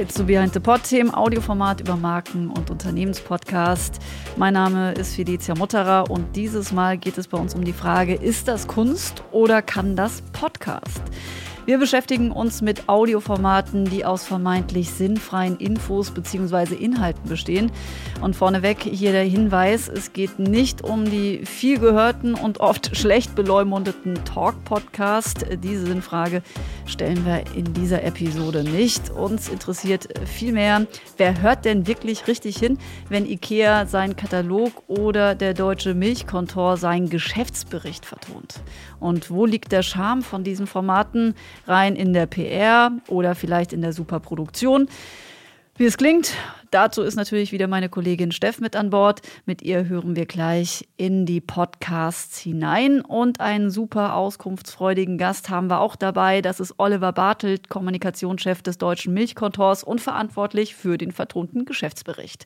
Hi zu Behind the Pod, dem Audioformat über Marken und Unternehmenspodcast. Mein Name ist Felicia Mutterer und dieses Mal geht es bei uns um die Frage, ist das Kunst oder kann das Podcast? Wir beschäftigen uns mit Audioformaten, die aus vermeintlich sinnfreien Infos bzw. Inhalten bestehen. Und vorneweg hier der Hinweis, es geht nicht um die viel gehörten und oft schlecht beleumundeten Talk-Podcast. Diese Sinnfrage stellen wir in dieser Episode nicht. Uns interessiert vielmehr, wer hört denn wirklich richtig hin, wenn IKEA seinen Katalog oder der Deutsche Milchkontor seinen Geschäftsbericht vertont? Und wo liegt der Charme von diesen Formaten? rein in der PR oder vielleicht in der Superproduktion. Wie es klingt, dazu ist natürlich wieder meine Kollegin Steff mit an Bord. Mit ihr hören wir gleich in die Podcasts hinein. Und einen super auskunftsfreudigen Gast haben wir auch dabei. Das ist Oliver Bartelt, Kommunikationschef des Deutschen Milchkontors und verantwortlich für den vertonten Geschäftsbericht.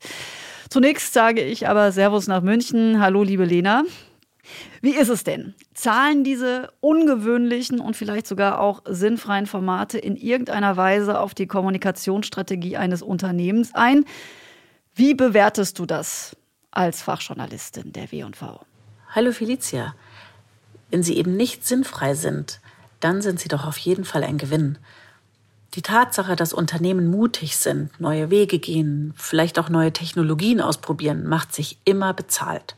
Zunächst sage ich aber Servus nach München. Hallo, liebe Lena. Wie ist es denn? Zahlen diese ungewöhnlichen und vielleicht sogar auch sinnfreien Formate in irgendeiner Weise auf die Kommunikationsstrategie eines Unternehmens ein? Wie bewertest du das als Fachjournalistin der W&V? Hallo Felicia. Wenn sie eben nicht sinnfrei sind, dann sind sie doch auf jeden Fall ein Gewinn. Die Tatsache, dass Unternehmen mutig sind, neue Wege gehen, vielleicht auch neue Technologien ausprobieren, macht sich immer bezahlt.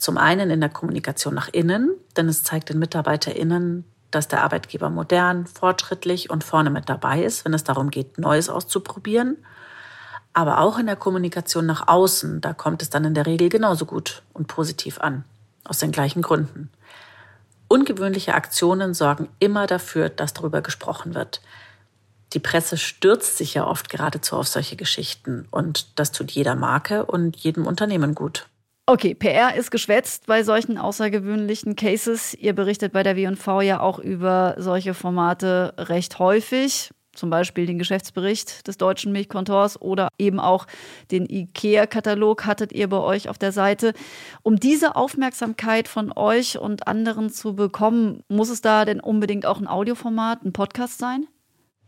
Zum einen in der Kommunikation nach innen, denn es zeigt den MitarbeiterInnen, dass der Arbeitgeber modern, fortschrittlich und vorne mit dabei ist, wenn es darum geht, Neues auszuprobieren. Aber auch in der Kommunikation nach außen, da kommt es dann in der Regel genauso gut und positiv an. Aus den gleichen Gründen. Ungewöhnliche Aktionen sorgen immer dafür, dass darüber gesprochen wird. Die Presse stürzt sich ja oft geradezu auf solche Geschichten und das tut jeder Marke und jedem Unternehmen gut. Okay, PR ist geschwätzt bei solchen außergewöhnlichen Cases. Ihr berichtet bei der W&V ja auch über solche Formate recht häufig. Zum Beispiel den Geschäftsbericht des deutschen Milchkontors oder eben auch den IKEA-Katalog hattet ihr bei euch auf der Seite. Um diese Aufmerksamkeit von euch und anderen zu bekommen, muss es da denn unbedingt auch ein Audioformat, ein Podcast sein?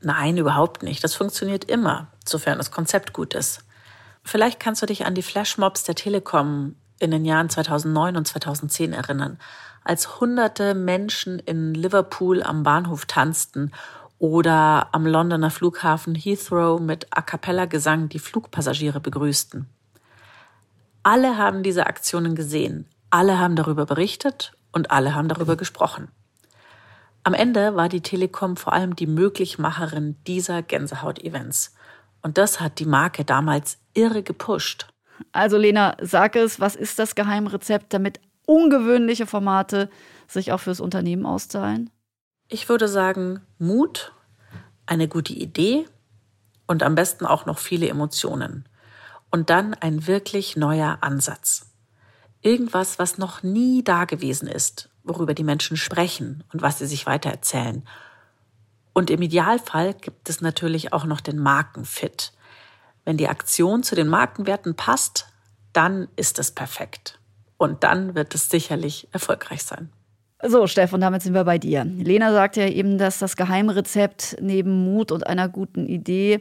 Nein, überhaupt nicht. Das funktioniert immer, sofern das Konzept gut ist. Vielleicht kannst du dich an die Flashmobs der Telekom in den Jahren 2009 und 2010 erinnern, als hunderte Menschen in Liverpool am Bahnhof tanzten oder am Londoner Flughafen Heathrow mit A cappella Gesang die Flugpassagiere begrüßten. Alle haben diese Aktionen gesehen, alle haben darüber berichtet und alle haben darüber gesprochen. Am Ende war die Telekom vor allem die Möglichmacherin dieser Gänsehaut-Events. Und das hat die Marke damals irre gepusht. Also Lena, sag es, was ist das Geheimrezept, damit ungewöhnliche Formate sich auch fürs Unternehmen auszahlen? Ich würde sagen, Mut, eine gute Idee und am besten auch noch viele Emotionen. Und dann ein wirklich neuer Ansatz. Irgendwas, was noch nie da gewesen ist, worüber die Menschen sprechen und was sie sich weitererzählen. Und im Idealfall gibt es natürlich auch noch den Markenfit. Wenn die Aktion zu den Markenwerten passt, dann ist es perfekt. Und dann wird es sicherlich erfolgreich sein. So, Steff, und damit sind wir bei dir. Lena sagte ja eben, dass das Geheimrezept neben Mut und einer guten Idee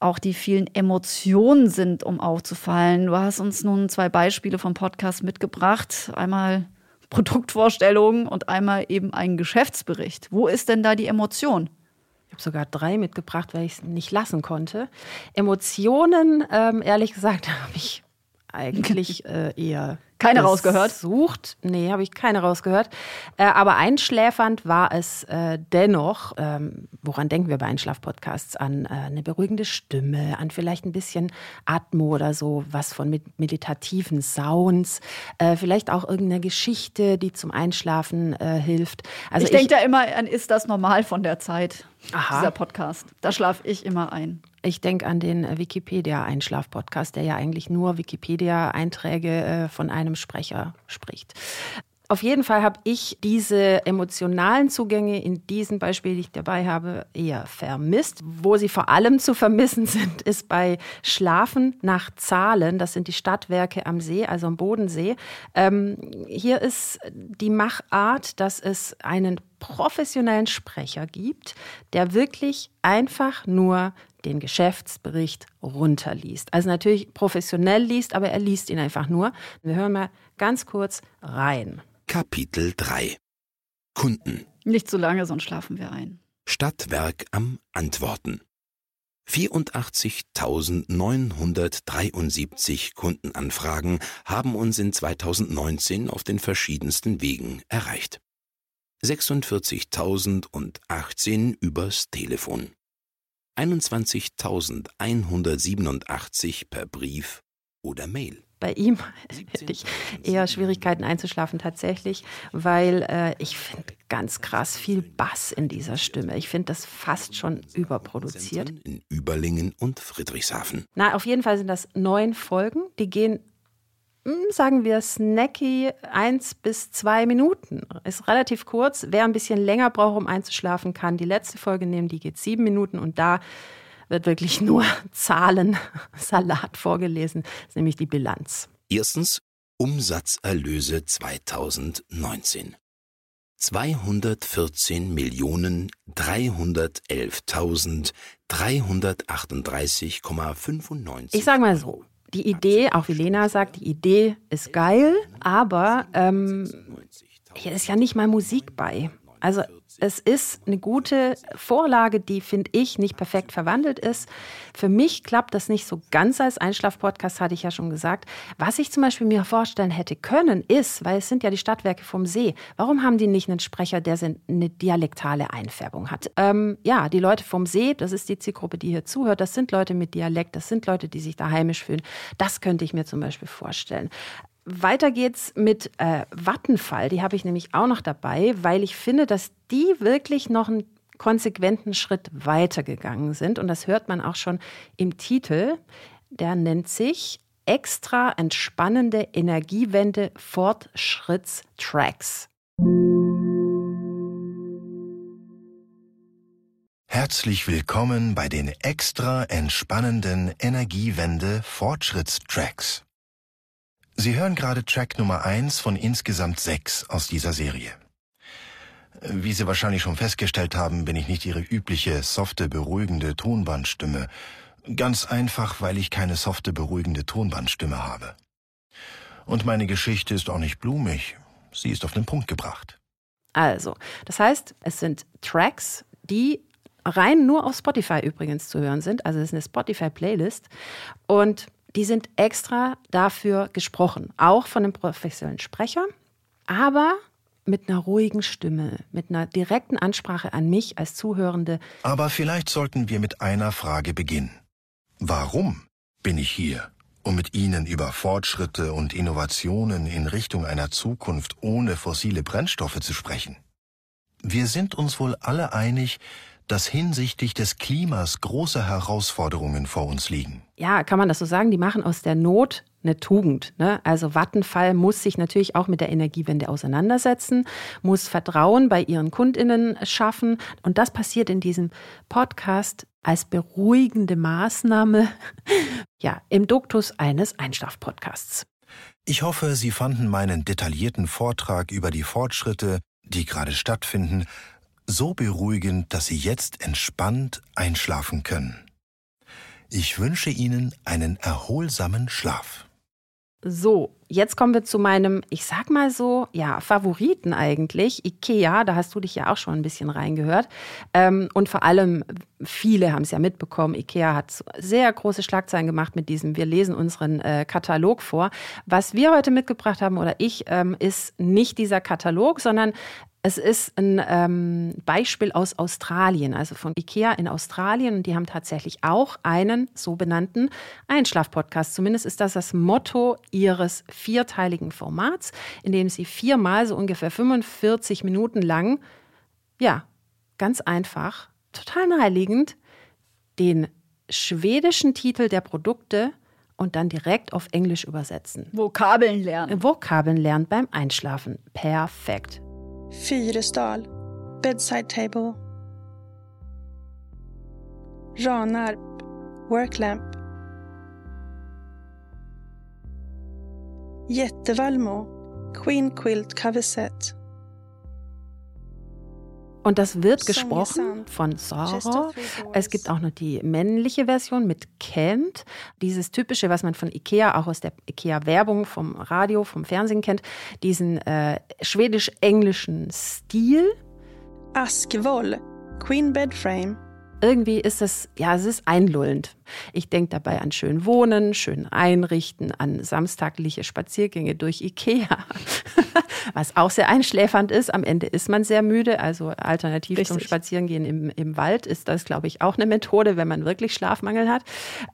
auch die vielen Emotionen sind, um aufzufallen. Du hast uns nun zwei Beispiele vom Podcast mitgebracht. Einmal Produktvorstellungen und einmal eben einen Geschäftsbericht. Wo ist denn da die Emotion? Habe sogar drei mitgebracht, weil ich es nicht lassen konnte. Emotionen, ähm, ehrlich gesagt, habe ich eigentlich äh, eher keine rausgehört? Sucht. Nee, habe ich keine rausgehört. Äh, aber einschläfernd war es äh, dennoch. Ähm, woran denken wir bei Einschlafpodcasts? An äh, eine beruhigende Stimme, an vielleicht ein bisschen Atmo oder so, was von meditativen Sounds, äh, vielleicht auch irgendeine Geschichte, die zum Einschlafen äh, hilft. Also ich denke da immer an, ist das normal von der Zeit? Aha. Dieser Podcast. Da schlafe ich immer ein. Ich denke an den Wikipedia-Einschlaf-Podcast, der ja eigentlich nur Wikipedia-Einträge äh, von einem Sprecher spricht. Auf jeden Fall habe ich diese emotionalen Zugänge in diesem Beispiel, die ich dabei habe, eher vermisst. Wo sie vor allem zu vermissen sind, ist bei Schlafen nach Zahlen. Das sind die Stadtwerke am See, also am Bodensee. Ähm, hier ist die Machart, dass es einen professionellen Sprecher gibt, der wirklich einfach nur den Geschäftsbericht runterliest. Also natürlich professionell liest, aber er liest ihn einfach nur. Wir hören mal ganz kurz rein. Kapitel 3 Kunden. Nicht zu lange, sonst schlafen wir ein. Stadtwerk am Antworten. 84.973 Kundenanfragen haben uns in 2019 auf den verschiedensten Wegen erreicht. 46.018 übers Telefon. 21.187 per Brief oder Mail. Bei ihm hätte ich eher Schwierigkeiten einzuschlafen tatsächlich, weil äh, ich finde ganz krass viel Bass in dieser Stimme. Ich finde das fast schon überproduziert. In Überlingen und Friedrichshafen. Na, auf jeden Fall sind das neun Folgen. Die gehen sagen wir snacky eins bis zwei Minuten. Ist relativ kurz. Wer ein bisschen länger braucht, um einzuschlafen, kann die letzte Folge nehmen. Die geht sieben Minuten und da wird wirklich nur Zahlen, Salat vorgelesen. Das ist nämlich die Bilanz. Erstens Umsatzerlöse 2019. 214 Millionen 311.338,95. Ich sage mal so, die Idee, auch wie Lena sagt, die Idee ist geil, aber ähm, hier ist ja nicht mal Musik bei. Also es ist eine gute Vorlage, die, finde ich, nicht perfekt verwandelt ist. Für mich klappt das nicht so ganz als Einschlafpodcast, hatte ich ja schon gesagt. Was ich zum Beispiel mir vorstellen hätte können, ist, weil es sind ja die Stadtwerke vom See, warum haben die nicht einen Sprecher, der eine dialektale Einfärbung hat? Ähm, ja, die Leute vom See, das ist die Zielgruppe, die hier zuhört, das sind Leute mit Dialekt, das sind Leute, die sich da heimisch fühlen. Das könnte ich mir zum Beispiel vorstellen. Weiter geht's mit äh, Vattenfall. Die habe ich nämlich auch noch dabei, weil ich finde, dass die wirklich noch einen konsequenten Schritt weitergegangen sind. Und das hört man auch schon im Titel. Der nennt sich Extra entspannende Energiewende Fortschrittstracks. Herzlich willkommen bei den extra entspannenden Energiewende Fortschrittstracks. Sie hören gerade Track Nummer 1 von insgesamt sechs aus dieser Serie. Wie Sie wahrscheinlich schon festgestellt haben, bin ich nicht Ihre übliche softe, beruhigende Tonbandstimme. Ganz einfach, weil ich keine softe, beruhigende Tonbandstimme habe. Und meine Geschichte ist auch nicht blumig. Sie ist auf den Punkt gebracht. Also, das heißt, es sind Tracks, die rein nur auf Spotify übrigens zu hören sind. Also es ist eine Spotify-Playlist. Und die sind extra dafür gesprochen, auch von einem professionellen Sprecher, aber mit einer ruhigen Stimme, mit einer direkten Ansprache an mich als Zuhörende. Aber vielleicht sollten wir mit einer Frage beginnen. Warum bin ich hier, um mit Ihnen über Fortschritte und Innovationen in Richtung einer Zukunft ohne fossile Brennstoffe zu sprechen? Wir sind uns wohl alle einig, dass hinsichtlich des Klimas große Herausforderungen vor uns liegen. Ja, kann man das so sagen? Die machen aus der Not eine Tugend. Ne? Also Vattenfall muss sich natürlich auch mit der Energiewende auseinandersetzen, muss Vertrauen bei ihren Kundinnen schaffen. Und das passiert in diesem Podcast als beruhigende Maßnahme ja, im Duktus eines Einschlafpodcasts. Ich hoffe, Sie fanden meinen detaillierten Vortrag über die Fortschritte, die gerade stattfinden, so beruhigend, dass Sie jetzt entspannt einschlafen können. Ich wünsche Ihnen einen erholsamen Schlaf. So, jetzt kommen wir zu meinem, ich sag mal so, ja, Favoriten eigentlich. Ikea, da hast du dich ja auch schon ein bisschen reingehört. Ähm, und vor allem, viele haben es ja mitbekommen, Ikea hat sehr große Schlagzeilen gemacht mit diesem, wir lesen unseren äh, Katalog vor. Was wir heute mitgebracht haben, oder ich, ähm, ist nicht dieser Katalog, sondern es ist ein ähm, Beispiel aus Australien, also von IKEA in Australien. Und die haben tatsächlich auch einen so benannten Einschlafpodcast. Zumindest ist das das Motto ihres vierteiligen Formats, in dem sie viermal so ungefähr 45 Minuten lang, ja, ganz einfach, total naheliegend, den schwedischen Titel der Produkte und dann direkt auf Englisch übersetzen. Vokabeln lernen. Vokabeln lernen beim Einschlafen. Perfekt. Fyresdal, bedside table. Ranarp, work Jättevallmo, queen quilt cover set. Und das wird gesprochen von Sarah. Es gibt auch noch die männliche Version mit Kent. Dieses typische, was man von Ikea, auch aus der Ikea-Werbung, vom Radio, vom Fernsehen kennt. Diesen äh, schwedisch-englischen Stil. Askvoll, Queen Bed Frame, irgendwie ist es, ja, es ist einlullend. Ich denke dabei an schön wohnen, schön einrichten, an samstagliche Spaziergänge durch Ikea, was auch sehr einschläfernd ist. Am Ende ist man sehr müde, also alternativ Richtig. zum Spazierengehen im, im Wald ist das, glaube ich, auch eine Methode, wenn man wirklich Schlafmangel hat.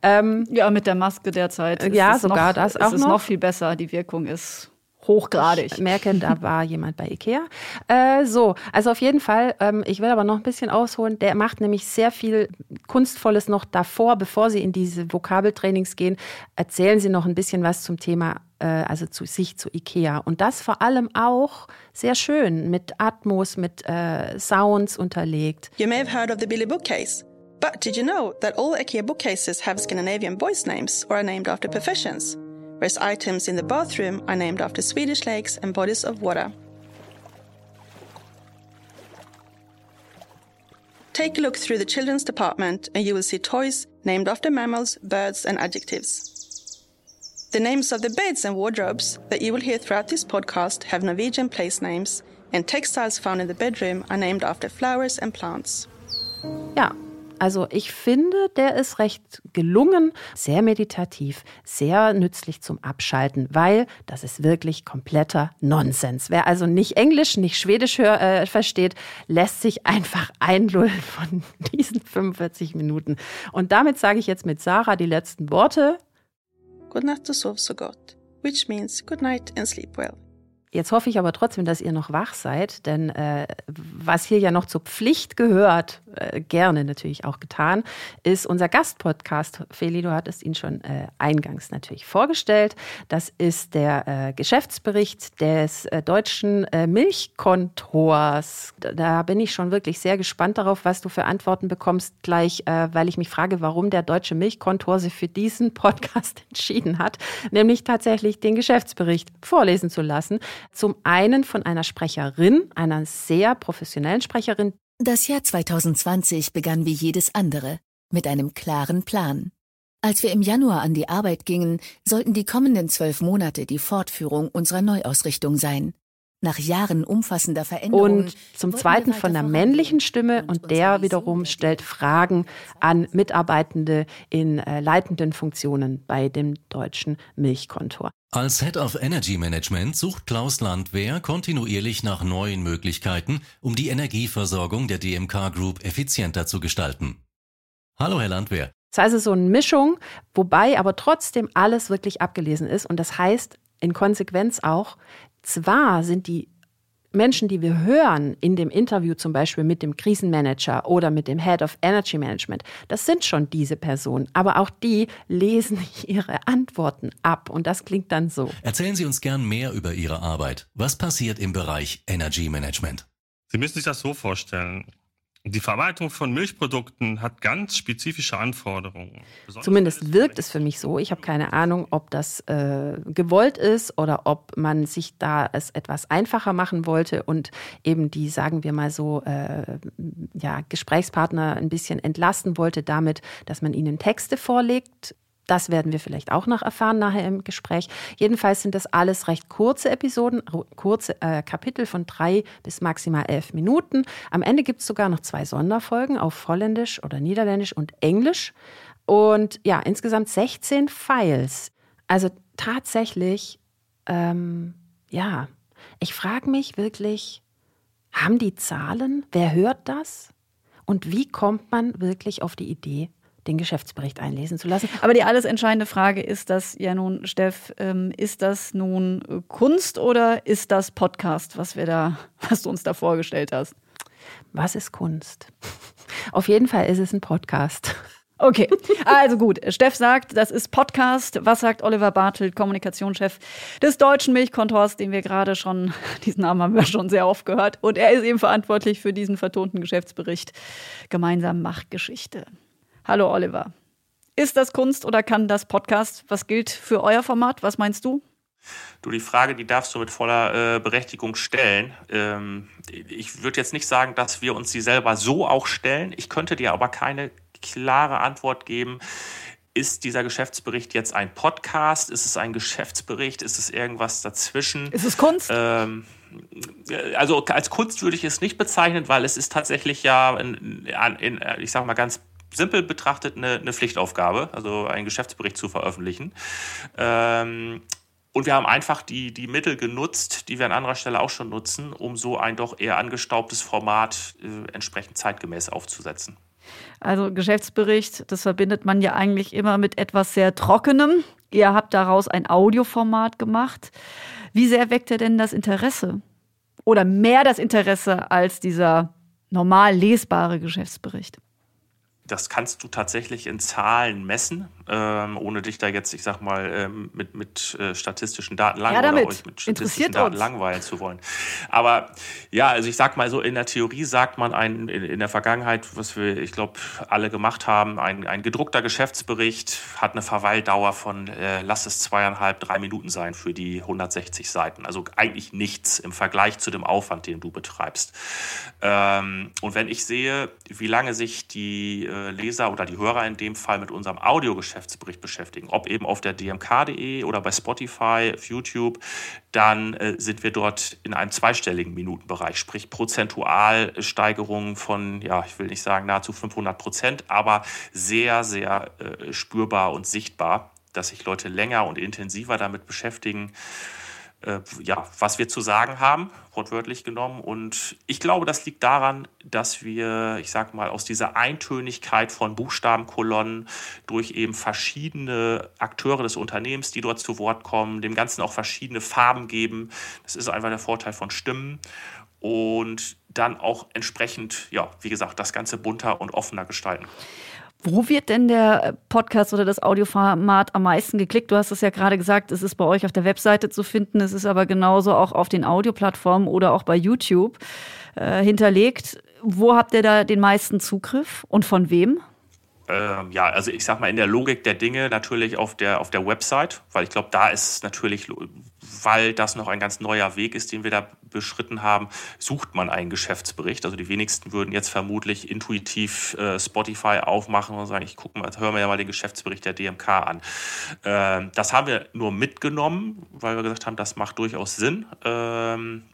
Ähm, ja, mit der Maske derzeit. Ja, sogar noch, das auch ist noch. noch viel besser. Die Wirkung ist hochgradig. Ich merke, da war jemand bei Ikea. Äh, so, also auf jeden Fall, ähm, ich will aber noch ein bisschen ausholen. Der macht nämlich sehr viel Kunstvolles noch davor, bevor Sie in diese Vokabeltrainings gehen. Erzählen Sie noch ein bisschen was zum Thema, äh, also zu sich, zu Ikea. Und das vor allem auch sehr schön mit Atmos, mit äh, Sounds unterlegt. You may have heard of the Billy Bookcase. But did you know that all IKEA bookcases have Scandinavian voice names or are named after professions? Whereas items in the bathroom are named after Swedish lakes and bodies of water. Take a look through the children's department and you will see toys named after mammals, birds, and adjectives. The names of the beds and wardrobes that you will hear throughout this podcast have Norwegian place names, and textiles found in the bedroom are named after flowers and plants. Ja, Also ich finde, der ist recht gelungen, sehr meditativ, sehr nützlich zum Abschalten, weil das ist wirklich kompletter Nonsens. Wer also nicht Englisch, nicht Schwedisch hör, äh, versteht, lässt sich einfach einlullen von diesen 45 Minuten. Und damit sage ich jetzt mit Sarah die letzten Worte. Good night to sov so gut, which means good night and sleep well. Jetzt hoffe ich aber trotzdem, dass ihr noch wach seid, denn äh, was hier ja noch zur Pflicht gehört, äh, gerne natürlich auch getan, ist unser Gastpodcast. Feli, du hattest ihn schon äh, eingangs natürlich vorgestellt. Das ist der äh, Geschäftsbericht des äh, deutschen äh, Milchkontors. Da bin ich schon wirklich sehr gespannt darauf, was du für Antworten bekommst, gleich, weil ich mich frage, warum der deutsche Milchkontor sich für diesen Podcast entschieden hat, nämlich tatsächlich den Geschäftsbericht vorlesen zu lassen. Zum einen von einer Sprecherin, einer sehr professionellen Sprecherin. Das Jahr 2020 begann wie jedes andere, mit einem klaren Plan. Als wir im Januar an die Arbeit gingen, sollten die kommenden zwölf Monate die Fortführung unserer Neuausrichtung sein. Nach Jahren umfassender Veränderungen. Und zum Zweiten von der männlichen Stimme und der wiederum stellt Fragen an Mitarbeitende in äh, leitenden Funktionen bei dem deutschen Milchkontor. Als Head of Energy Management sucht Klaus Landwehr kontinuierlich nach neuen Möglichkeiten, um die Energieversorgung der DMK Group effizienter zu gestalten. Hallo, Herr Landwehr. Das heißt, es ist so eine Mischung, wobei aber trotzdem alles wirklich abgelesen ist. Und das heißt in Konsequenz auch, zwar sind die Menschen, die wir hören in dem Interview zum Beispiel mit dem Krisenmanager oder mit dem Head of Energy Management, das sind schon diese Personen. Aber auch die lesen ihre Antworten ab und das klingt dann so. Erzählen Sie uns gern mehr über Ihre Arbeit. Was passiert im Bereich Energy Management? Sie müssen sich das so vorstellen. Die Verarbeitung von Milchprodukten hat ganz spezifische Anforderungen. Besonders Zumindest wirkt es für mich so. Ich habe keine Ahnung, ob das äh, gewollt ist oder ob man sich da es etwas einfacher machen wollte und eben die, sagen wir mal so, äh, ja, Gesprächspartner ein bisschen entlasten wollte damit, dass man ihnen Texte vorlegt das werden wir vielleicht auch noch erfahren nachher im Gespräch. Jedenfalls sind das alles recht kurze Episoden, kurze äh, Kapitel von drei bis maximal elf Minuten. Am Ende gibt es sogar noch zwei Sonderfolgen auf Holländisch oder Niederländisch und Englisch. Und ja, insgesamt 16 Files. Also tatsächlich, ähm, ja, ich frage mich wirklich, haben die Zahlen? Wer hört das? Und wie kommt man wirklich auf die Idee, den Geschäftsbericht einlesen zu lassen. Aber die alles entscheidende Frage ist das ja nun, Steff, ähm, ist das nun äh, Kunst oder ist das Podcast, was wir da, was du uns da vorgestellt hast? Was ist Kunst? Auf jeden Fall ist es ein Podcast. Okay, also gut. Steff sagt, das ist Podcast. Was sagt Oliver Bartelt, Kommunikationschef des deutschen Milchkontors, den wir gerade schon, diesen Namen haben wir schon sehr oft gehört. Und er ist eben verantwortlich für diesen vertonten Geschäftsbericht. Gemeinsam Machtgeschichte. Hallo Oliver. Ist das Kunst oder kann das Podcast? Was gilt für euer Format? Was meinst du? Du, die Frage, die darfst du mit voller äh, Berechtigung stellen. Ähm, ich würde jetzt nicht sagen, dass wir uns sie selber so auch stellen. Ich könnte dir aber keine klare Antwort geben. Ist dieser Geschäftsbericht jetzt ein Podcast? Ist es ein Geschäftsbericht? Ist es irgendwas dazwischen? Ist es Kunst? Ähm, also als Kunst würde ich es nicht bezeichnen, weil es ist tatsächlich ja, in, in, ich sage mal ganz simpel betrachtet, eine, eine, Pflichtaufgabe, also einen Geschäftsbericht zu veröffentlichen. Ähm, und wir haben einfach die, die Mittel genutzt, die wir an anderer Stelle auch schon nutzen, um so ein doch eher angestaubtes Format äh, entsprechend zeitgemäß aufzusetzen. Also Geschäftsbericht, das verbindet man ja eigentlich immer mit etwas sehr Trockenem. Ihr habt daraus ein Audioformat gemacht. Wie sehr weckt er denn das Interesse? Oder mehr das Interesse als dieser normal lesbare Geschäftsbericht? Das kannst du tatsächlich in Zahlen messen ähm, ohne dich da jetzt, ich sag mal, ähm, mit, mit äh, statistischen Daten langweilen ja, oder euch mit statistischen Daten uns. langweilen zu wollen. Aber ja, also ich sag mal so, in der Theorie sagt man ein, in, in der Vergangenheit, was wir, ich glaube, alle gemacht haben, ein, ein gedruckter Geschäftsbericht hat eine Verweildauer von, äh, lass es zweieinhalb, drei Minuten sein für die 160 Seiten. Also eigentlich nichts im Vergleich zu dem Aufwand, den du betreibst. Ähm, und wenn ich sehe, wie lange sich die äh, Leser oder die Hörer in dem Fall mit unserem Audiogeschäft Geschäftsbericht beschäftigen, ob eben auf der dmk.de oder bei Spotify, auf YouTube, dann äh, sind wir dort in einem zweistelligen Minutenbereich, sprich prozentual Steigerungen von, ja, ich will nicht sagen nahezu 500 Prozent, aber sehr, sehr äh, spürbar und sichtbar, dass sich Leute länger und intensiver damit beschäftigen äh, ja, was wir zu sagen haben, wortwörtlich genommen. Und ich glaube, das liegt daran, dass wir, ich sag mal, aus dieser Eintönigkeit von Buchstabenkolonnen durch eben verschiedene Akteure des Unternehmens, die dort zu Wort kommen, dem Ganzen auch verschiedene Farben geben. Das ist einfach der Vorteil von Stimmen. Und dann auch entsprechend, ja, wie gesagt, das Ganze bunter und offener gestalten. Wo wird denn der Podcast oder das Audioformat am meisten geklickt? Du hast es ja gerade gesagt, es ist bei euch auf der Webseite zu finden, es ist aber genauso auch auf den Audioplattformen oder auch bei YouTube äh, hinterlegt. Wo habt ihr da den meisten Zugriff und von wem? Ähm, ja, also ich sag mal in der Logik der Dinge natürlich auf der, auf der Website, weil ich glaube, da ist natürlich, weil das noch ein ganz neuer Weg ist, den wir da beschritten haben, sucht man einen Geschäftsbericht. Also die wenigsten würden jetzt vermutlich intuitiv äh, Spotify aufmachen und sagen, ich gucke mal, hören wir ja mal den Geschäftsbericht der DMK an. Ähm, das haben wir nur mitgenommen, weil wir gesagt haben, das macht durchaus Sinn. Ähm,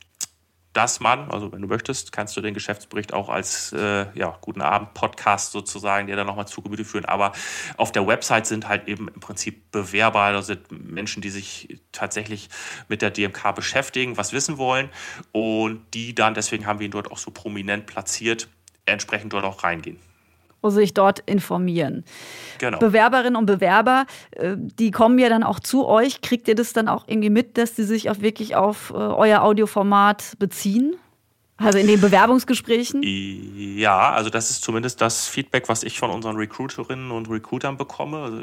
dass man, also wenn du möchtest, kannst du den Geschäftsbericht auch als äh, ja, Guten Abend-Podcast sozusagen dir dann nochmal zu Gemüte führen. Aber auf der Website sind halt eben im Prinzip Bewerber, also sind Menschen, die sich tatsächlich mit der DMK beschäftigen, was wissen wollen und die dann, deswegen haben wir ihn dort auch so prominent platziert, entsprechend dort auch reingehen und sich dort informieren. Genau. Bewerberinnen und Bewerber, äh, die kommen ja dann auch zu euch. Kriegt ihr das dann auch irgendwie mit, dass sie sich auch wirklich auf äh, euer Audioformat beziehen? Also in den Bewerbungsgesprächen? Ja, also das ist zumindest das Feedback, was ich von unseren Recruiterinnen und Recruitern bekomme. Also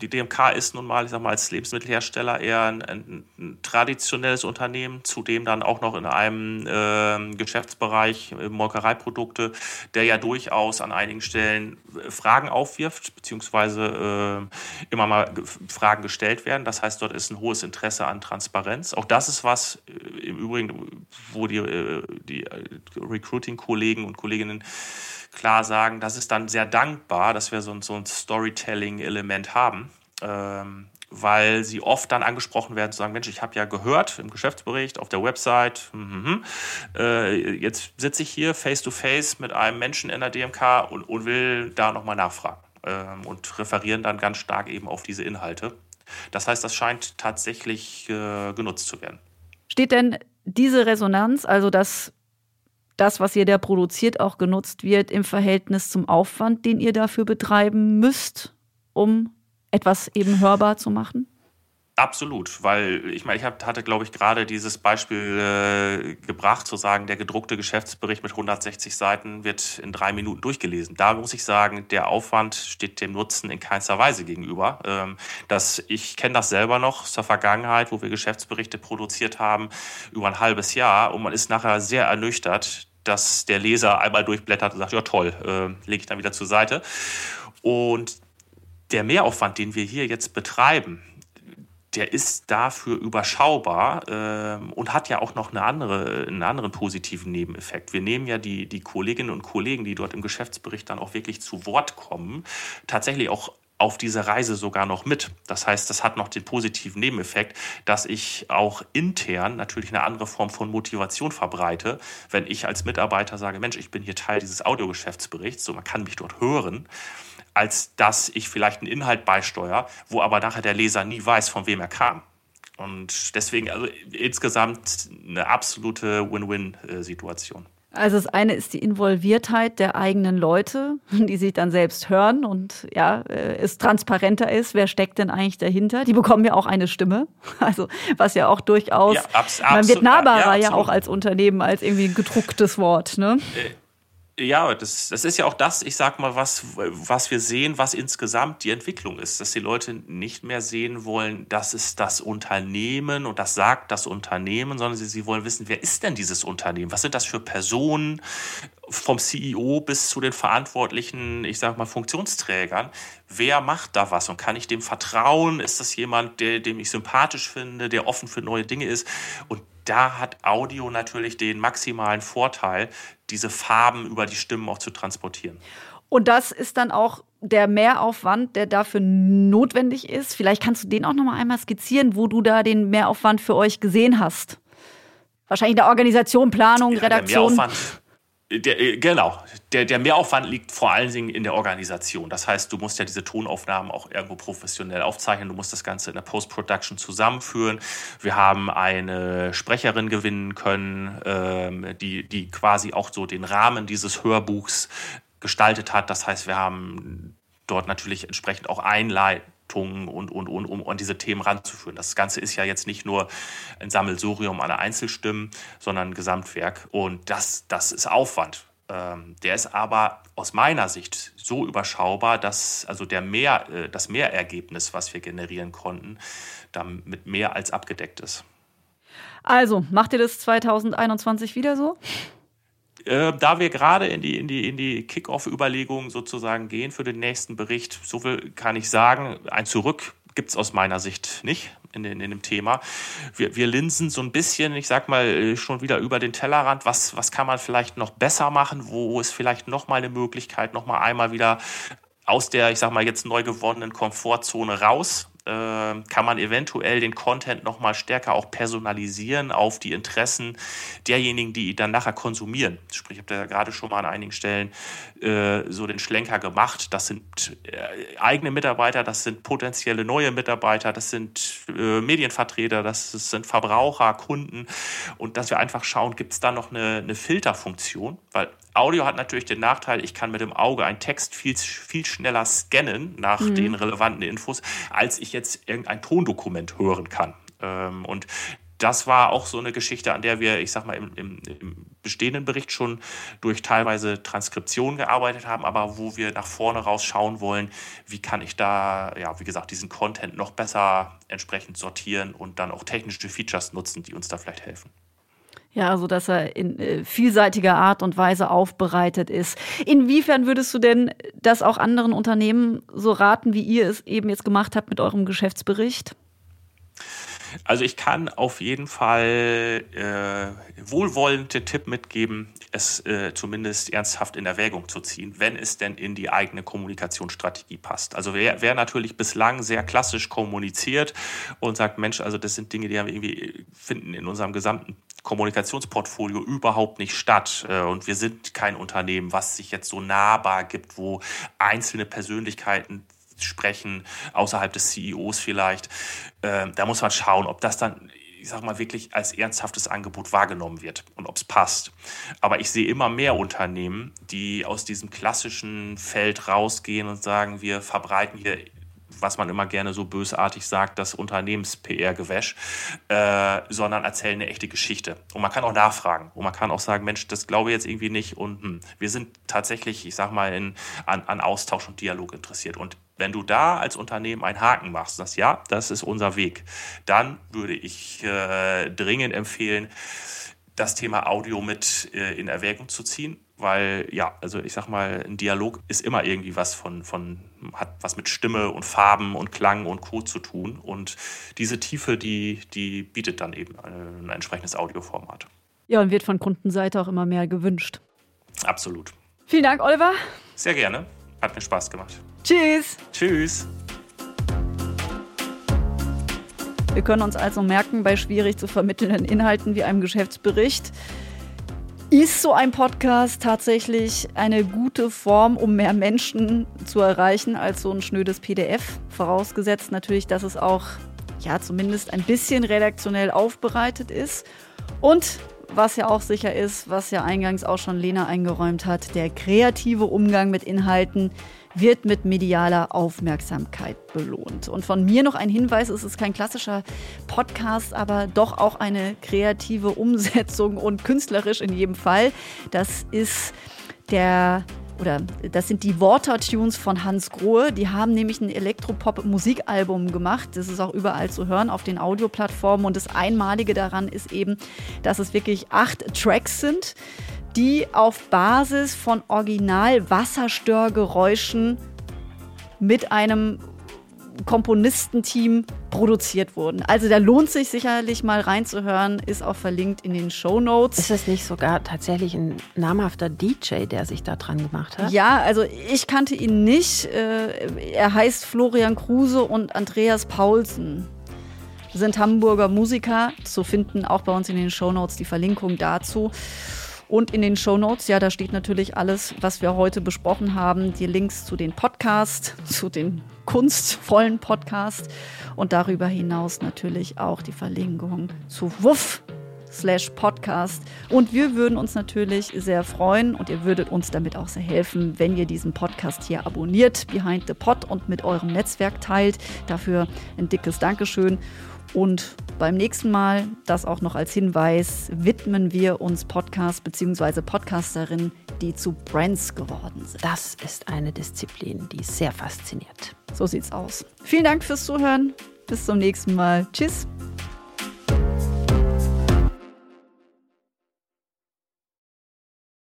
die DMK ist nun mal, ich sag mal, als Lebensmittelhersteller eher ein, ein, ein traditionelles Unternehmen, zudem dann auch noch in einem äh, Geschäftsbereich Molkereiprodukte, der ja durchaus an einigen Stellen äh, Fragen aufwirft, beziehungsweise äh, immer mal Fragen gestellt werden. Das heißt, dort ist ein hohes Interesse an Transparenz. Auch das ist was äh, im Übrigen, wo die, äh, die die äh, Recruiting-Kollegen und Kolleginnen klar sagen, das ist dann sehr dankbar, dass wir so ein, so ein Storytelling-Element haben. Ähm, weil sie oft dann angesprochen werden, zu sagen, Mensch, ich habe ja gehört im Geschäftsbericht, auf der Website, mm, äh, jetzt sitze ich hier face-to-face -face mit einem Menschen in der DMK und, und will da nochmal nachfragen ähm, und referieren dann ganz stark eben auf diese Inhalte. Das heißt, das scheint tatsächlich äh, genutzt zu werden. Steht denn diese Resonanz, also dass das, was ihr da produziert, auch genutzt wird im Verhältnis zum Aufwand, den ihr dafür betreiben müsst, um etwas eben hörbar zu machen? Absolut, weil ich meine, ich hatte, glaube ich, gerade dieses Beispiel äh, gebracht, zu sagen, der gedruckte Geschäftsbericht mit 160 Seiten wird in drei Minuten durchgelesen. Da muss ich sagen, der Aufwand steht dem Nutzen in keinster Weise gegenüber. Ähm, das, ich kenne das selber noch der Vergangenheit, wo wir Geschäftsberichte produziert haben über ein halbes Jahr und man ist nachher sehr ernüchtert, dass der Leser einmal durchblättert und sagt, ja toll, äh, lege ich dann wieder zur Seite. Und der Mehraufwand, den wir hier jetzt betreiben, der ist dafür überschaubar ähm, und hat ja auch noch eine andere, einen anderen positiven Nebeneffekt. Wir nehmen ja die, die Kolleginnen und Kollegen, die dort im Geschäftsbericht dann auch wirklich zu Wort kommen, tatsächlich auch auf dieser Reise sogar noch mit. Das heißt, das hat noch den positiven Nebeneffekt, dass ich auch intern natürlich eine andere Form von Motivation verbreite, wenn ich als Mitarbeiter sage, Mensch, ich bin hier Teil dieses Audiogeschäftsberichts, so man kann mich dort hören als dass ich vielleicht einen Inhalt beisteuere, wo aber nachher der Leser nie weiß, von wem er kam. Und deswegen also insgesamt eine absolute Win-Win-Situation. Also das eine ist die Involviertheit der eigenen Leute, die sich dann selbst hören und ja, äh, es transparenter ist, wer steckt denn eigentlich dahinter. Die bekommen ja auch eine Stimme, also was ja auch durchaus, ja, man wird nahbarer ja, ja, auch als Unternehmen als irgendwie ein gedrucktes Wort. Ne? Äh, ja, das, das ist ja auch das, ich sag mal, was, was wir sehen, was insgesamt die Entwicklung ist, dass die Leute nicht mehr sehen wollen, das ist das Unternehmen und das sagt das Unternehmen, sondern sie, sie wollen wissen, wer ist denn dieses Unternehmen? Was sind das für Personen vom CEO bis zu den verantwortlichen, ich sag mal, Funktionsträgern? Wer macht da was und kann ich dem vertrauen? Ist das jemand, der, dem ich sympathisch finde, der offen für neue Dinge ist? Und da hat Audio natürlich den maximalen Vorteil, diese Farben über die Stimmen auch zu transportieren. Und das ist dann auch der Mehraufwand, der dafür notwendig ist. Vielleicht kannst du den auch noch mal einmal skizzieren, wo du da den Mehraufwand für euch gesehen hast. Wahrscheinlich in der Organisation, Planung, ja, Redaktion. Der Mehraufwand, der, äh, genau. Der, der Mehraufwand liegt vor allen Dingen in der Organisation. Das heißt, du musst ja diese Tonaufnahmen auch irgendwo professionell aufzeichnen. Du musst das Ganze in der Post-Production zusammenführen. Wir haben eine Sprecherin gewinnen können, ähm, die, die quasi auch so den Rahmen dieses Hörbuchs gestaltet hat. Das heißt, wir haben dort natürlich entsprechend auch Einleitungen und, und, und, um an diese Themen ranzuführen. Das Ganze ist ja jetzt nicht nur ein Sammelsurium an Einzelstimmen, sondern ein Gesamtwerk. Und das, das ist Aufwand. Ähm, der ist aber aus meiner Sicht so überschaubar, dass also der mehr, äh, das Mehrergebnis, was wir generieren konnten, damit mehr als abgedeckt ist. Also, macht ihr das 2021 wieder so? Äh, da wir gerade in die, in die, in die Kick-Off-Überlegungen sozusagen gehen für den nächsten Bericht, so viel kann ich sagen, ein Zurück gibt es aus meiner Sicht nicht in, in, in dem Thema. Wir, wir linsen so ein bisschen, ich sag mal, äh, schon wieder über den Tellerrand. Was, was kann man vielleicht noch besser machen? Wo ist vielleicht noch mal eine Möglichkeit, noch mal einmal wieder aus der, ich sag mal, jetzt neu gewonnenen Komfortzone raus äh, kann man eventuell den Content noch mal stärker auch personalisieren auf die Interessen derjenigen, die ihn dann nachher konsumieren. Sprich, ich habe da gerade schon mal an einigen Stellen äh, so den Schlenker gemacht. Das sind äh, eigene Mitarbeiter, das sind potenzielle neue Mitarbeiter, das sind äh, Medienvertreter, das, das, sind Verbraucher, Kunden und dass wir einfach schauen, gibt es da noch eine, eine Filterfunktion, weil Audio hat natürlich den Nachteil, ich kann mit dem Auge einen Text viel, viel schneller scannen nach mhm. den relevanten Infos, als ich jetzt irgendein Tondokument hören kann. Ähm, und das war auch so eine Geschichte, an der wir, ich sag mal, im, im, im, bestehenden Bericht schon durch teilweise Transkription gearbeitet haben, aber wo wir nach vorne raus schauen wollen, wie kann ich da, ja, wie gesagt, diesen Content noch besser entsprechend sortieren und dann auch technische Features nutzen, die uns da vielleicht helfen. Ja, also dass er in äh, vielseitiger Art und Weise aufbereitet ist. Inwiefern würdest du denn das auch anderen Unternehmen so raten, wie ihr es eben jetzt gemacht habt mit eurem Geschäftsbericht? Also ich kann auf jeden Fall äh, wohlwollende Tipp mitgeben, es äh, zumindest ernsthaft in Erwägung zu ziehen, wenn es denn in die eigene Kommunikationsstrategie passt. Also wer, wer natürlich bislang sehr klassisch kommuniziert und sagt, Mensch, also das sind Dinge, die wir irgendwie finden in unserem gesamten Kommunikationsportfolio überhaupt nicht statt. Äh, und wir sind kein Unternehmen, was sich jetzt so nahbar gibt, wo einzelne Persönlichkeiten sprechen, außerhalb des CEOs vielleicht. Ähm, da muss man schauen, ob das dann ich sag mal, wirklich als ernsthaftes Angebot wahrgenommen wird und ob es passt. Aber ich sehe immer mehr Unternehmen, die aus diesem klassischen Feld rausgehen und sagen, wir verbreiten hier was man immer gerne so bösartig sagt, das Unternehmens-PR-Gewäsch, äh, sondern erzählen eine echte Geschichte. Und man kann auch nachfragen und man kann auch sagen, Mensch, das glaube ich jetzt irgendwie nicht und hm, wir sind tatsächlich, ich sag mal, in, an, an Austausch und Dialog interessiert. Und wenn du da als Unternehmen einen Haken machst, sagst, ja, das ist unser Weg, dann würde ich äh, dringend empfehlen, das Thema Audio mit äh, in Erwägung zu ziehen weil ja, also ich sag mal, ein Dialog ist immer irgendwie was von, von, hat was mit Stimme und Farben und Klang und Co. zu tun. Und diese Tiefe, die, die bietet dann eben ein, ein entsprechendes Audioformat. Ja, und wird von Kundenseite auch immer mehr gewünscht. Absolut. Vielen Dank, Oliver. Sehr gerne. Hat mir Spaß gemacht. Tschüss. Tschüss. Wir können uns also merken, bei schwierig zu vermittelnden Inhalten wie einem Geschäftsbericht, ist so ein Podcast tatsächlich eine gute Form, um mehr Menschen zu erreichen als so ein schnödes PDF? Vorausgesetzt natürlich, dass es auch ja zumindest ein bisschen redaktionell aufbereitet ist. Und was ja auch sicher ist, was ja eingangs auch schon Lena eingeräumt hat, der kreative Umgang mit Inhalten wird mit medialer Aufmerksamkeit belohnt. Und von mir noch ein Hinweis, es ist kein klassischer Podcast, aber doch auch eine kreative Umsetzung und künstlerisch in jedem Fall. Das ist der oder das sind die Water-Tunes von Hans Grohe. Die haben nämlich ein Elektropop-Musikalbum gemacht. Das ist auch überall zu hören auf den Audioplattformen. Und das Einmalige daran ist eben, dass es wirklich acht Tracks sind die auf Basis von Original-Wasserstörgeräuschen mit einem Komponistenteam produziert wurden. Also da lohnt sich sicherlich mal reinzuhören, ist auch verlinkt in den Show Notes. Ist das nicht sogar tatsächlich ein namhafter DJ, der sich da dran gemacht hat? Ja, also ich kannte ihn nicht. Äh, er heißt Florian Kruse und Andreas Paulsen. Sind Hamburger Musiker, zu finden auch bei uns in den Show Notes die Verlinkung dazu. Und in den Show Notes, ja, da steht natürlich alles, was wir heute besprochen haben. Die Links zu den Podcasts, zu den kunstvollen Podcasts und darüber hinaus natürlich auch die Verlinkung zu Wuff slash Podcast. Und wir würden uns natürlich sehr freuen und ihr würdet uns damit auch sehr helfen, wenn ihr diesen Podcast hier abonniert, Behind the Pod und mit eurem Netzwerk teilt. Dafür ein dickes Dankeschön. Und beim nächsten Mal, das auch noch als Hinweis, widmen wir uns Podcast bzw. Podcasterinnen, die zu Brands geworden sind. Das ist eine Disziplin, die sehr fasziniert. So sieht's aus. Vielen Dank fürs Zuhören. Bis zum nächsten Mal. Tschüss.